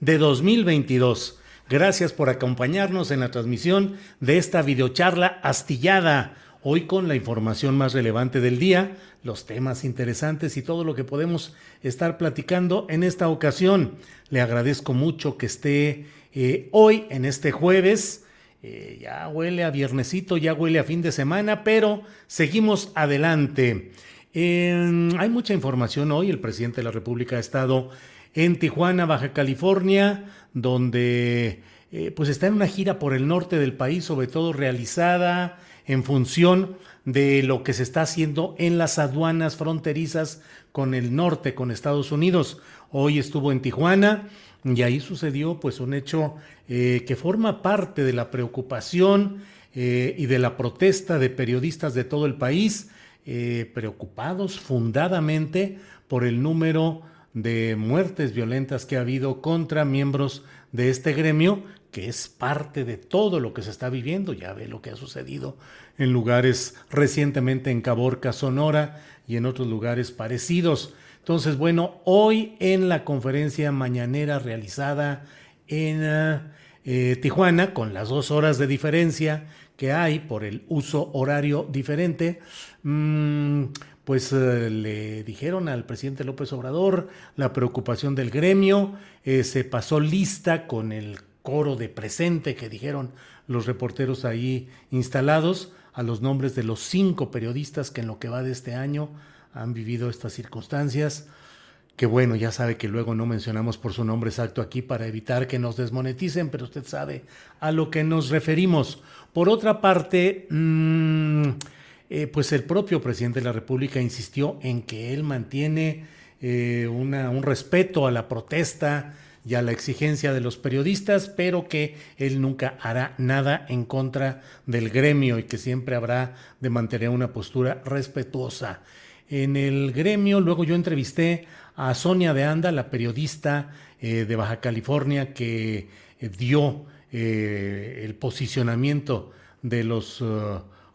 de 2022. Gracias por acompañarnos en la transmisión de esta videocharla astillada. Hoy con la información más relevante del día, los temas interesantes y todo lo que podemos estar platicando en esta ocasión. Le agradezco mucho que esté eh, hoy en este jueves. Eh, ya huele a viernesito, ya huele a fin de semana, pero seguimos adelante. hay mucha información hoy. El presidente de la República ha estado en Tijuana, Baja California, donde eh, pues está en una gira por el norte del país, sobre todo realizada en función de lo que se está haciendo en las aduanas fronterizas con el norte, con Estados Unidos. Hoy estuvo en Tijuana y ahí sucedió pues un hecho eh, que forma parte de la preocupación eh, y de la protesta de periodistas de todo el país, preocupados fundadamente por el número de muertes violentas que ha habido contra miembros de este gremio, que es parte de todo lo que se está viviendo. Ya ve lo que ha sucedido en lugares recientemente en Caborca, Sonora y en otros lugares parecidos. Entonces, bueno, hoy en la conferencia mañanera realizada en eh, Tijuana, con las dos horas de diferencia que hay por el uso horario diferente, mmm, pues eh, le dijeron al presidente López Obrador la preocupación del gremio, eh, se pasó lista con el coro de presente que dijeron los reporteros ahí instalados a los nombres de los cinco periodistas que en lo que va de este año han vivido estas circunstancias. Que bueno, ya sabe que luego no mencionamos por su nombre exacto aquí para evitar que nos desmoneticen, pero usted sabe a lo que nos referimos. Por otra parte, mmm, eh, pues el propio presidente de la República insistió en que él mantiene eh, un respeto a la protesta y a la exigencia de los periodistas, pero que él nunca hará nada en contra del gremio y que siempre habrá de mantener una postura respetuosa. En el gremio, luego yo entrevisté a Sonia de Anda, la periodista eh, de Baja California, que dio el posicionamiento de los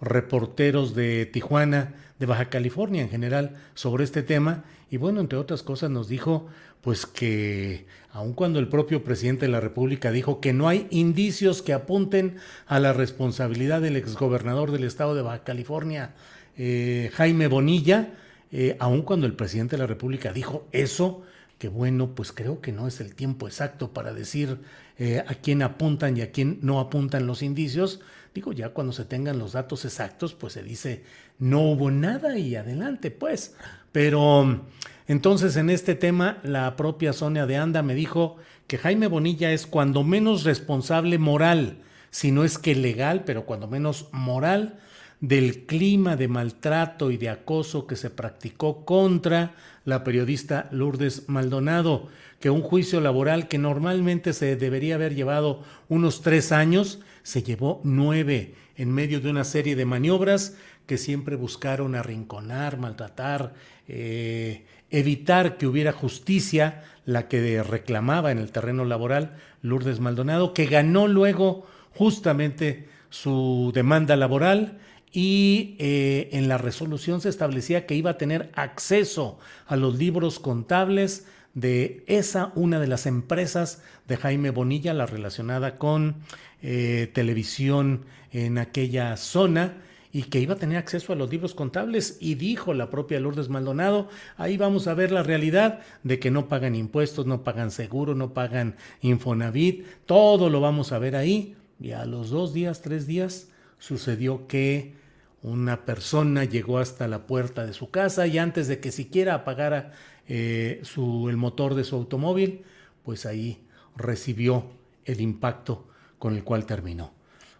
reporteros de Tijuana, de Baja California en general, sobre este tema. Y bueno, entre otras cosas nos dijo pues que aun cuando el propio presidente de la República dijo que no hay indicios que apunten a la responsabilidad del exgobernador del estado de Baja California, eh, Jaime Bonilla, eh, aun cuando el presidente de la República dijo eso, que bueno, pues creo que no es el tiempo exacto para decir eh, a quién apuntan y a quién no apuntan los indicios, Digo, ya cuando se tengan los datos exactos, pues se dice, no hubo nada y adelante, pues. Pero entonces en este tema, la propia Sonia de Anda me dijo que Jaime Bonilla es cuando menos responsable moral, si no es que legal, pero cuando menos moral, del clima de maltrato y de acoso que se practicó contra la periodista Lourdes Maldonado, que un juicio laboral que normalmente se debería haber llevado unos tres años, se llevó nueve en medio de una serie de maniobras que siempre buscaron arrinconar, maltratar, eh, evitar que hubiera justicia, la que reclamaba en el terreno laboral Lourdes Maldonado, que ganó luego justamente su demanda laboral y eh, en la resolución se establecía que iba a tener acceso a los libros contables de esa, una de las empresas de Jaime Bonilla, la relacionada con eh, televisión en aquella zona y que iba a tener acceso a los libros contables y dijo la propia Lourdes Maldonado, ahí vamos a ver la realidad de que no pagan impuestos, no pagan seguro, no pagan Infonavit, todo lo vamos a ver ahí. Y a los dos días, tres días, sucedió que una persona llegó hasta la puerta de su casa y antes de que siquiera apagara eh, su, el motor de su automóvil, pues ahí recibió el impacto con el cual terminó.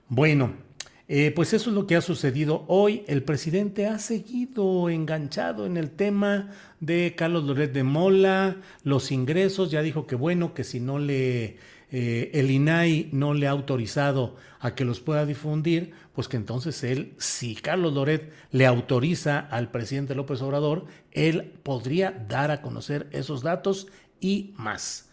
Bueno, eh, pues eso es lo que ha sucedido hoy. El presidente ha seguido enganchado en el tema de Carlos Loret de Mola, los ingresos, ya dijo que bueno, que si no le, eh, el INAI no le ha autorizado a que los pueda difundir, pues que entonces él, si Carlos Loret le autoriza al presidente López Obrador, él podría dar a conocer esos datos y más.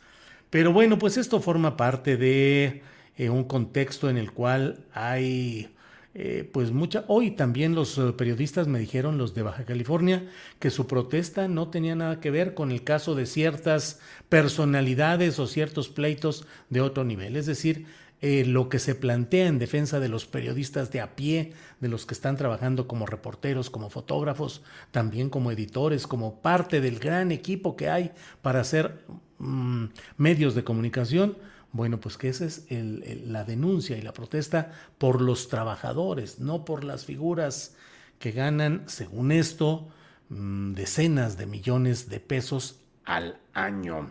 Pero bueno, pues esto forma parte de eh, un contexto en el cual hay eh, pues mucha. Hoy también los eh, periodistas me dijeron, los de Baja California, que su protesta no tenía nada que ver con el caso de ciertas personalidades o ciertos pleitos de otro nivel. Es decir, eh, lo que se plantea en defensa de los periodistas de a pie, de los que están trabajando como reporteros, como fotógrafos, también como editores, como parte del gran equipo que hay para hacer mm, medios de comunicación bueno, pues que esa es la denuncia y la protesta por los trabajadores, no por las figuras que ganan, según esto, mm, decenas de millones de pesos al año.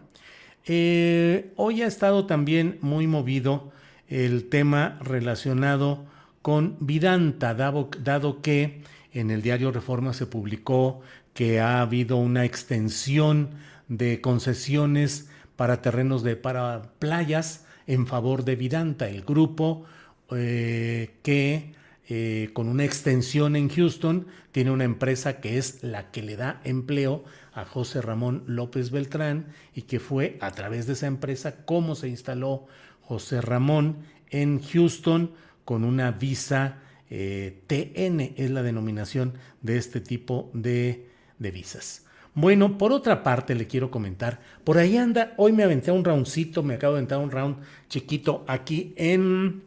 Eh, hoy ha estado también muy movido el tema relacionado con Vidanta, dado, dado que en el diario Reforma se publicó que ha habido una extensión de concesiones para terrenos de para playas en favor de Vidanta, el grupo eh, que eh, con una extensión en Houston tiene una empresa que es la que le da empleo a José Ramón López Beltrán y que fue a través de esa empresa cómo se instaló José Ramón en Houston con una visa eh, TN, es la denominación de este tipo de, de visas. Bueno, por otra parte le quiero comentar, por ahí anda, hoy me aventé un roundcito, me acabo de aventar un round chiquito aquí en,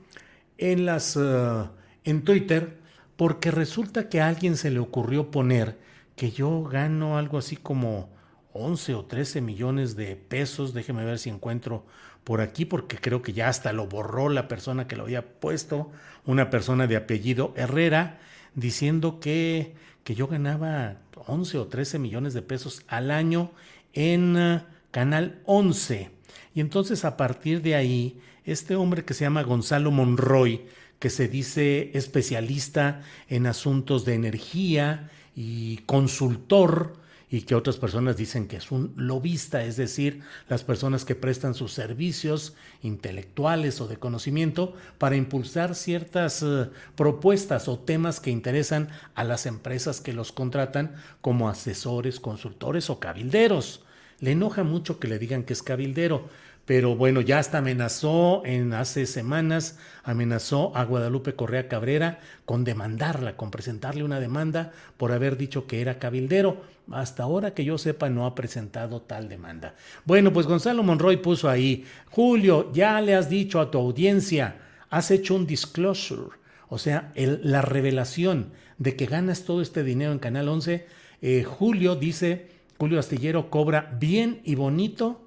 en las, uh, en Twitter, porque resulta que a alguien se le ocurrió poner que yo gano algo así como 11 o 13 millones de pesos, déjeme ver si encuentro por aquí, porque creo que ya hasta lo borró la persona que lo había puesto, una persona de apellido Herrera, diciendo que que yo ganaba 11 o 13 millones de pesos al año en uh, Canal 11. Y entonces a partir de ahí, este hombre que se llama Gonzalo Monroy, que se dice especialista en asuntos de energía y consultor, y que otras personas dicen que es un lobista, es decir, las personas que prestan sus servicios intelectuales o de conocimiento para impulsar ciertas eh, propuestas o temas que interesan a las empresas que los contratan como asesores, consultores o cabilderos. Le enoja mucho que le digan que es cabildero, pero bueno, ya hasta amenazó en hace semanas, amenazó a Guadalupe Correa Cabrera con demandarla, con presentarle una demanda por haber dicho que era cabildero. Hasta ahora que yo sepa no ha presentado tal demanda. Bueno, pues Gonzalo Monroy puso ahí, Julio, ya le has dicho a tu audiencia, has hecho un disclosure, o sea, la revelación de que ganas todo este dinero en Canal 11. Eh, Julio dice, Julio Astillero cobra bien y bonito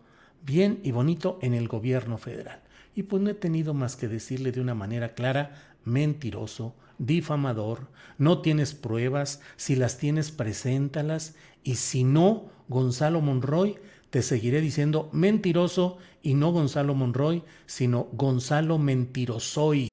bien y bonito en el gobierno federal. Y pues no he tenido más que decirle de una manera clara, mentiroso, difamador, no tienes pruebas, si las tienes, preséntalas, y si no, Gonzalo Monroy, te seguiré diciendo mentiroso y no Gonzalo Monroy, sino Gonzalo Mentirosoy.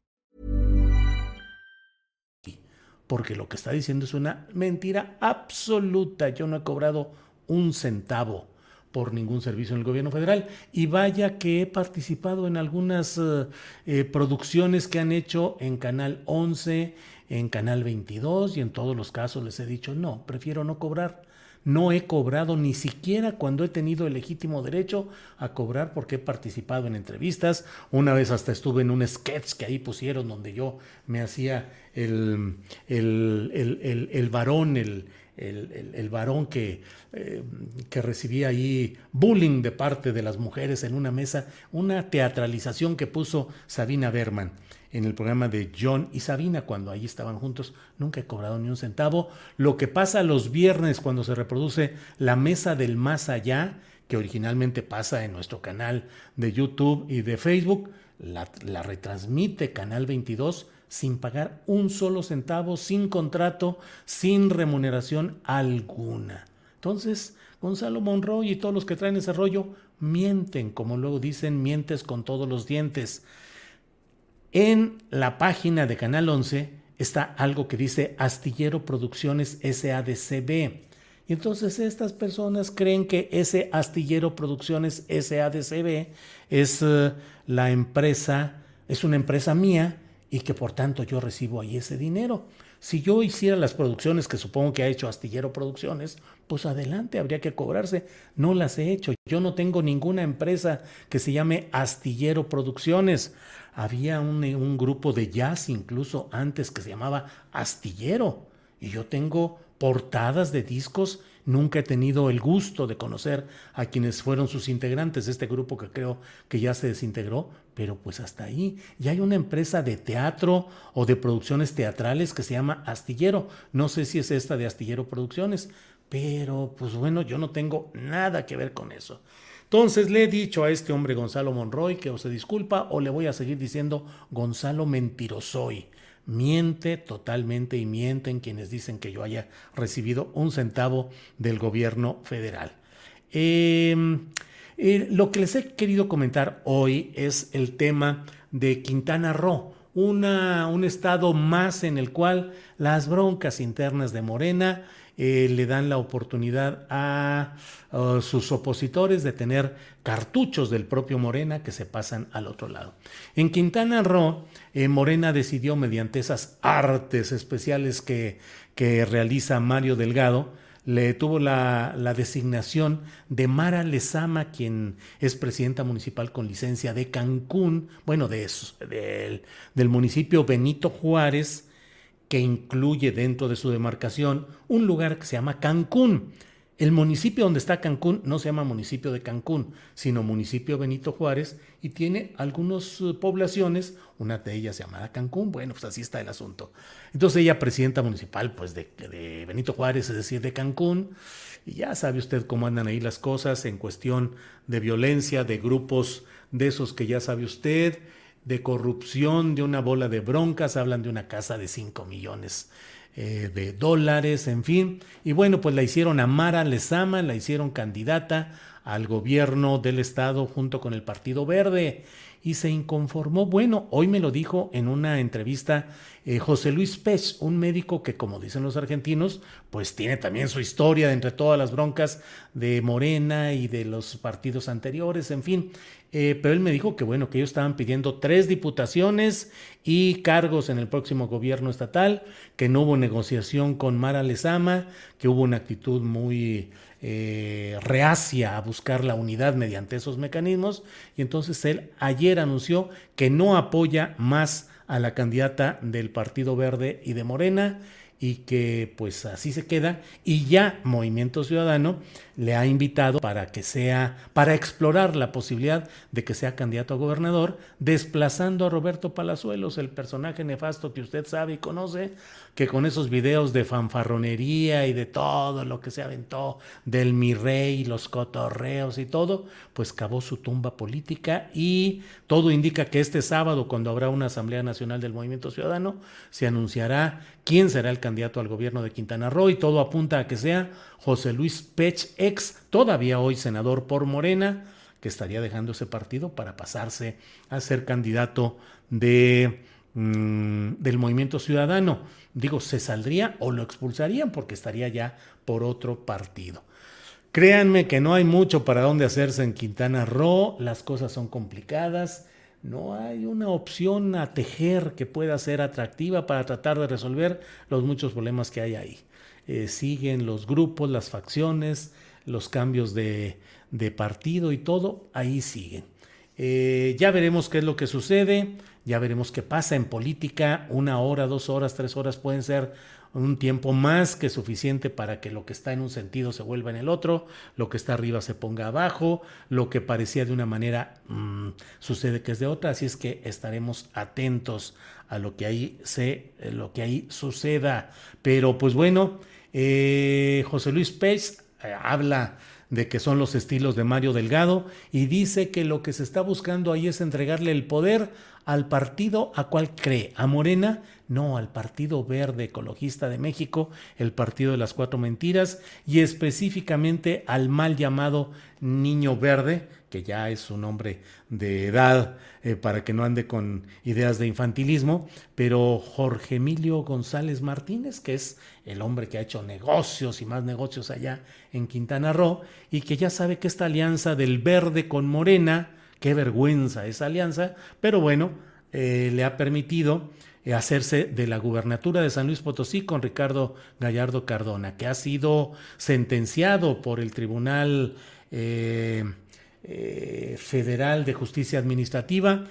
Porque lo que está diciendo es una mentira absoluta. Yo no he cobrado un centavo por ningún servicio en el gobierno federal. Y vaya que he participado en algunas eh, eh, producciones que han hecho en Canal 11, en Canal 22 y en todos los casos les he dicho, no, prefiero no cobrar. No he cobrado ni siquiera cuando he tenido el legítimo derecho a cobrar porque he participado en entrevistas. Una vez hasta estuve en un sketch que ahí pusieron donde yo me hacía el, el, el, el, varón, el, el, el, varón que, eh, que recibía ahí bullying de parte de las mujeres en una mesa, una teatralización que puso Sabina Berman en el programa de John y Sabina cuando ahí estaban juntos. Nunca he cobrado ni un centavo. Lo que pasa los viernes cuando se reproduce La Mesa del Más Allá, que originalmente pasa en nuestro canal de YouTube y de Facebook, la, la retransmite Canal 22 sin pagar un solo centavo, sin contrato, sin remuneración alguna. Entonces, Gonzalo Monroy y todos los que traen ese rollo mienten, como luego dicen, mientes con todos los dientes. En la página de Canal 11 está algo que dice Astillero Producciones SADCB. Y entonces estas personas creen que ese Astillero Producciones SADCB es uh, la empresa, es una empresa mía y que por tanto yo recibo ahí ese dinero. Si yo hiciera las producciones que supongo que ha hecho Astillero Producciones, pues adelante, habría que cobrarse. No las he hecho. Yo no tengo ninguna empresa que se llame Astillero Producciones. Había un, un grupo de jazz incluso antes que se llamaba Astillero. Y yo tengo portadas de discos Nunca he tenido el gusto de conocer a quienes fueron sus integrantes este grupo que creo que ya se desintegró, pero pues hasta ahí. Ya hay una empresa de teatro o de producciones teatrales que se llama Astillero. No sé si es esta de Astillero Producciones, pero pues bueno, yo no tengo nada que ver con eso. Entonces le he dicho a este hombre Gonzalo Monroy que o se disculpa o le voy a seguir diciendo Gonzalo Mentirosoy miente totalmente y mienten quienes dicen que yo haya recibido un centavo del gobierno federal. Em, eh, lo que les he querido comentar hoy es el tema de Quintana Roo, una, un estado más en el cual las broncas internas de Morena eh, le dan la oportunidad a, sus opositores de tener cartuchos del propio Morena que se pasan al otro lado. En Quintana Roo, eh, Morena decidió mediante esas artes especiales que, que realiza Mario Delgado, le tuvo la, la, designación de Mara Lezama, quien es presidenta municipal con licencia de Cancún, bueno, de eso, del, del municipio Benito Juárez, que incluye dentro de su demarcación un lugar que se llama Cancún. El municipio donde está Cancún no se llama municipio de Cancún, sino municipio Benito Juárez y tiene algunas eh, poblaciones, una de ellas llamada Cancún, bueno, pues así está el asunto. Entonces ella presidenta municipal pues de, de Benito Juárez, es decir, de Cancún, y ya sabe usted cómo andan ahí las cosas en cuestión de violencia, de grupos de esos que ya sabe usted, de corrupción, de una bola de broncas, hablan de una casa de 5 millones eh, de dólares, en fin. Y bueno, pues la hicieron a Mara Lezama, la hicieron candidata al gobierno del estado junto con el Partido Verde y se inconformó. Bueno, hoy me lo dijo en una entrevista eh, José Luis Pech, un médico que, como dicen los argentinos, pues tiene también su historia entre todas las broncas de Morena y de los partidos anteriores, en fin. Eh, pero él me dijo que bueno, que ellos estaban pidiendo tres diputaciones y cargos en el próximo gobierno estatal, que no hubo negociación con Mara Lezama, que hubo una actitud muy eh, reacia a buscar la unidad mediante esos mecanismos, y entonces él ayer anunció que no apoya más a la candidata del Partido Verde y de Morena y que pues así se queda. Y ya Movimiento Ciudadano le ha invitado para que sea para explorar la posibilidad de que sea candidato a gobernador desplazando a Roberto Palazuelos el personaje nefasto que usted sabe y conoce que con esos videos de fanfarronería y de todo lo que se aventó del mi rey los cotorreos y todo pues cavó su tumba política y todo indica que este sábado cuando habrá una asamblea nacional del Movimiento Ciudadano se anunciará quién será el candidato al gobierno de Quintana Roo y todo apunta a que sea José Luis Pech, ex, todavía hoy senador por Morena, que estaría dejando ese partido para pasarse a ser candidato de, mm, del movimiento ciudadano. Digo, se saldría o lo expulsarían porque estaría ya por otro partido. Créanme que no hay mucho para dónde hacerse en Quintana Roo, las cosas son complicadas no hay una opción a tejer que pueda ser atractiva para tratar de resolver los muchos problemas que hay ahí. Eh, siguen los grupos, las facciones, los cambios de, partido y todo, ahí siguen. Eh, ya veremos qué es lo que sucede, ya veremos qué pasa en política, una hora, dos horas, tres horas pueden ser un tiempo más que suficiente para que lo que está en un sentido se vuelva en el otro, lo que está arriba se ponga abajo, lo que parecía de una manera mm, sucede que es de otra, así es que estaremos atentos a lo que ahí se, eh, lo que ahí suceda. Pero pues bueno, eh, José Luis Pérez eh, habla de que son los estilos de Mario Delgado y dice que lo que se está buscando ahí es entregarle el poder al partido a cual cree, a Morena, no, al Partido Verde Ecologista de México, el Partido de las Cuatro Mentiras y específicamente al mal llamado Niño Verde, que ya es un hombre de edad eh, para que no ande con ideas de infantilismo, pero Jorge Emilio González Martínez, que es el hombre que ha hecho negocios y más negocios allá en Quintana Roo y que ya sabe que esta alianza del verde con Morena, Qué vergüenza esa alianza, pero bueno, eh, le ha permitido eh, hacerse de la gubernatura de San Luis Potosí con Ricardo Gallardo Cardona, que ha sido sentenciado por el Tribunal eh, Federal de Justicia Administrativa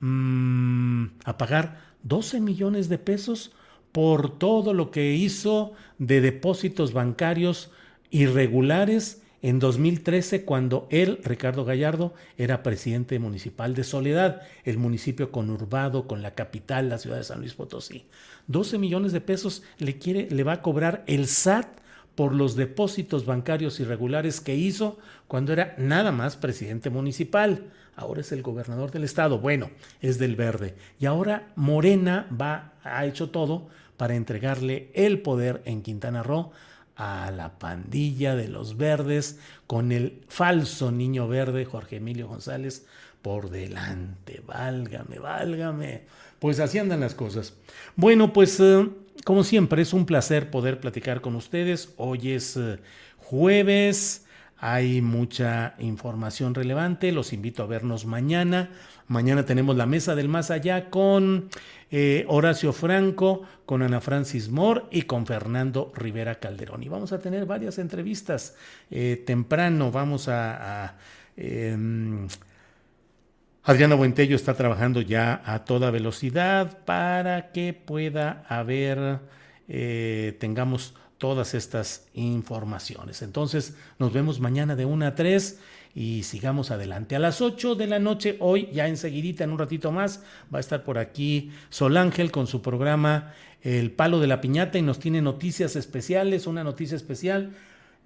mm, a pagar 12 millones de pesos por todo lo que hizo de depósitos bancarios irregulares en 2013 cuando él, Ricardo Gallardo, era presidente municipal de Soledad, el municipio conurbado con la capital, la ciudad de San Luis Potosí. 12 millones de pesos le, quiere, le va a cobrar el SAT por los depósitos bancarios irregulares que hizo cuando era nada más presidente municipal. Ahora es el gobernador del estado. Bueno, es del verde. Y ahora Morena va, ha hecho todo para entregarle el poder en Quintana Roo a la pandilla de los verdes con el falso niño verde Jorge Emilio González por delante. Válgame, válgame. Pues así andan las cosas. Bueno, pues eh, como siempre es un placer poder platicar con ustedes. Hoy es eh, jueves. Hay mucha información relevante. Los invito a vernos mañana. Mañana tenemos la mesa del más allá con eh, Horacio Franco, con Ana Francis Moore y con Fernando Rivera Calderón. Y vamos a tener varias entrevistas eh, temprano. Vamos a... Em, Adriana Buentello está trabajando ya a toda velocidad para que pueda haber, eh, tengamos todas estas informaciones. Entonces, nos vemos mañana de 1 a 3 y sigamos adelante. A las 8 de la noche, hoy, ya enseguidita, en un ratito más, va a estar por aquí Sol Ángel con su programa El Palo de la Piñata y nos tiene noticias especiales, una noticia especial.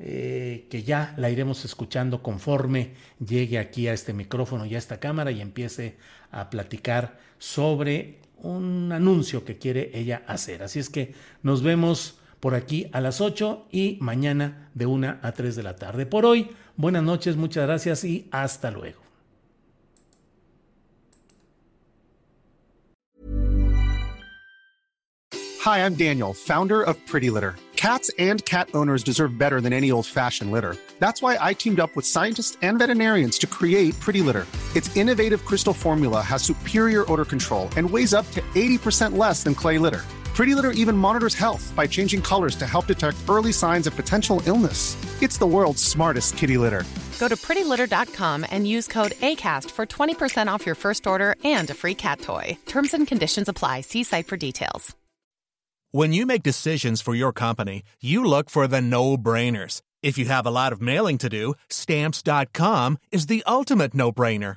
Eh, que ya la iremos escuchando conforme llegue aquí a este micrófono y a esta cámara y empiece a platicar sobre un anuncio que quiere ella hacer. Así es que nos vemos por aquí a las 8 y mañana de 1 a 3 de la tarde. Por hoy, buenas noches, muchas gracias y hasta luego. Hi, I'm Daniel, founder of Pretty Litter. Cats and cat owners deserve better than any old-fashioned litter. That's why I teamed up with scientists and veterinarians to create Pretty Litter. Its innovative crystal formula has superior odor control and weighs up to 80% less than clay litter. Pretty Litter even monitors health by changing colors to help detect early signs of potential illness. It's the world's smartest kitty litter. Go to prettylitter.com and use code ACAST for 20% off your first order and a free cat toy. Terms and conditions apply. See site for details. When you make decisions for your company, you look for the no brainers. If you have a lot of mailing to do, stamps.com is the ultimate no brainer.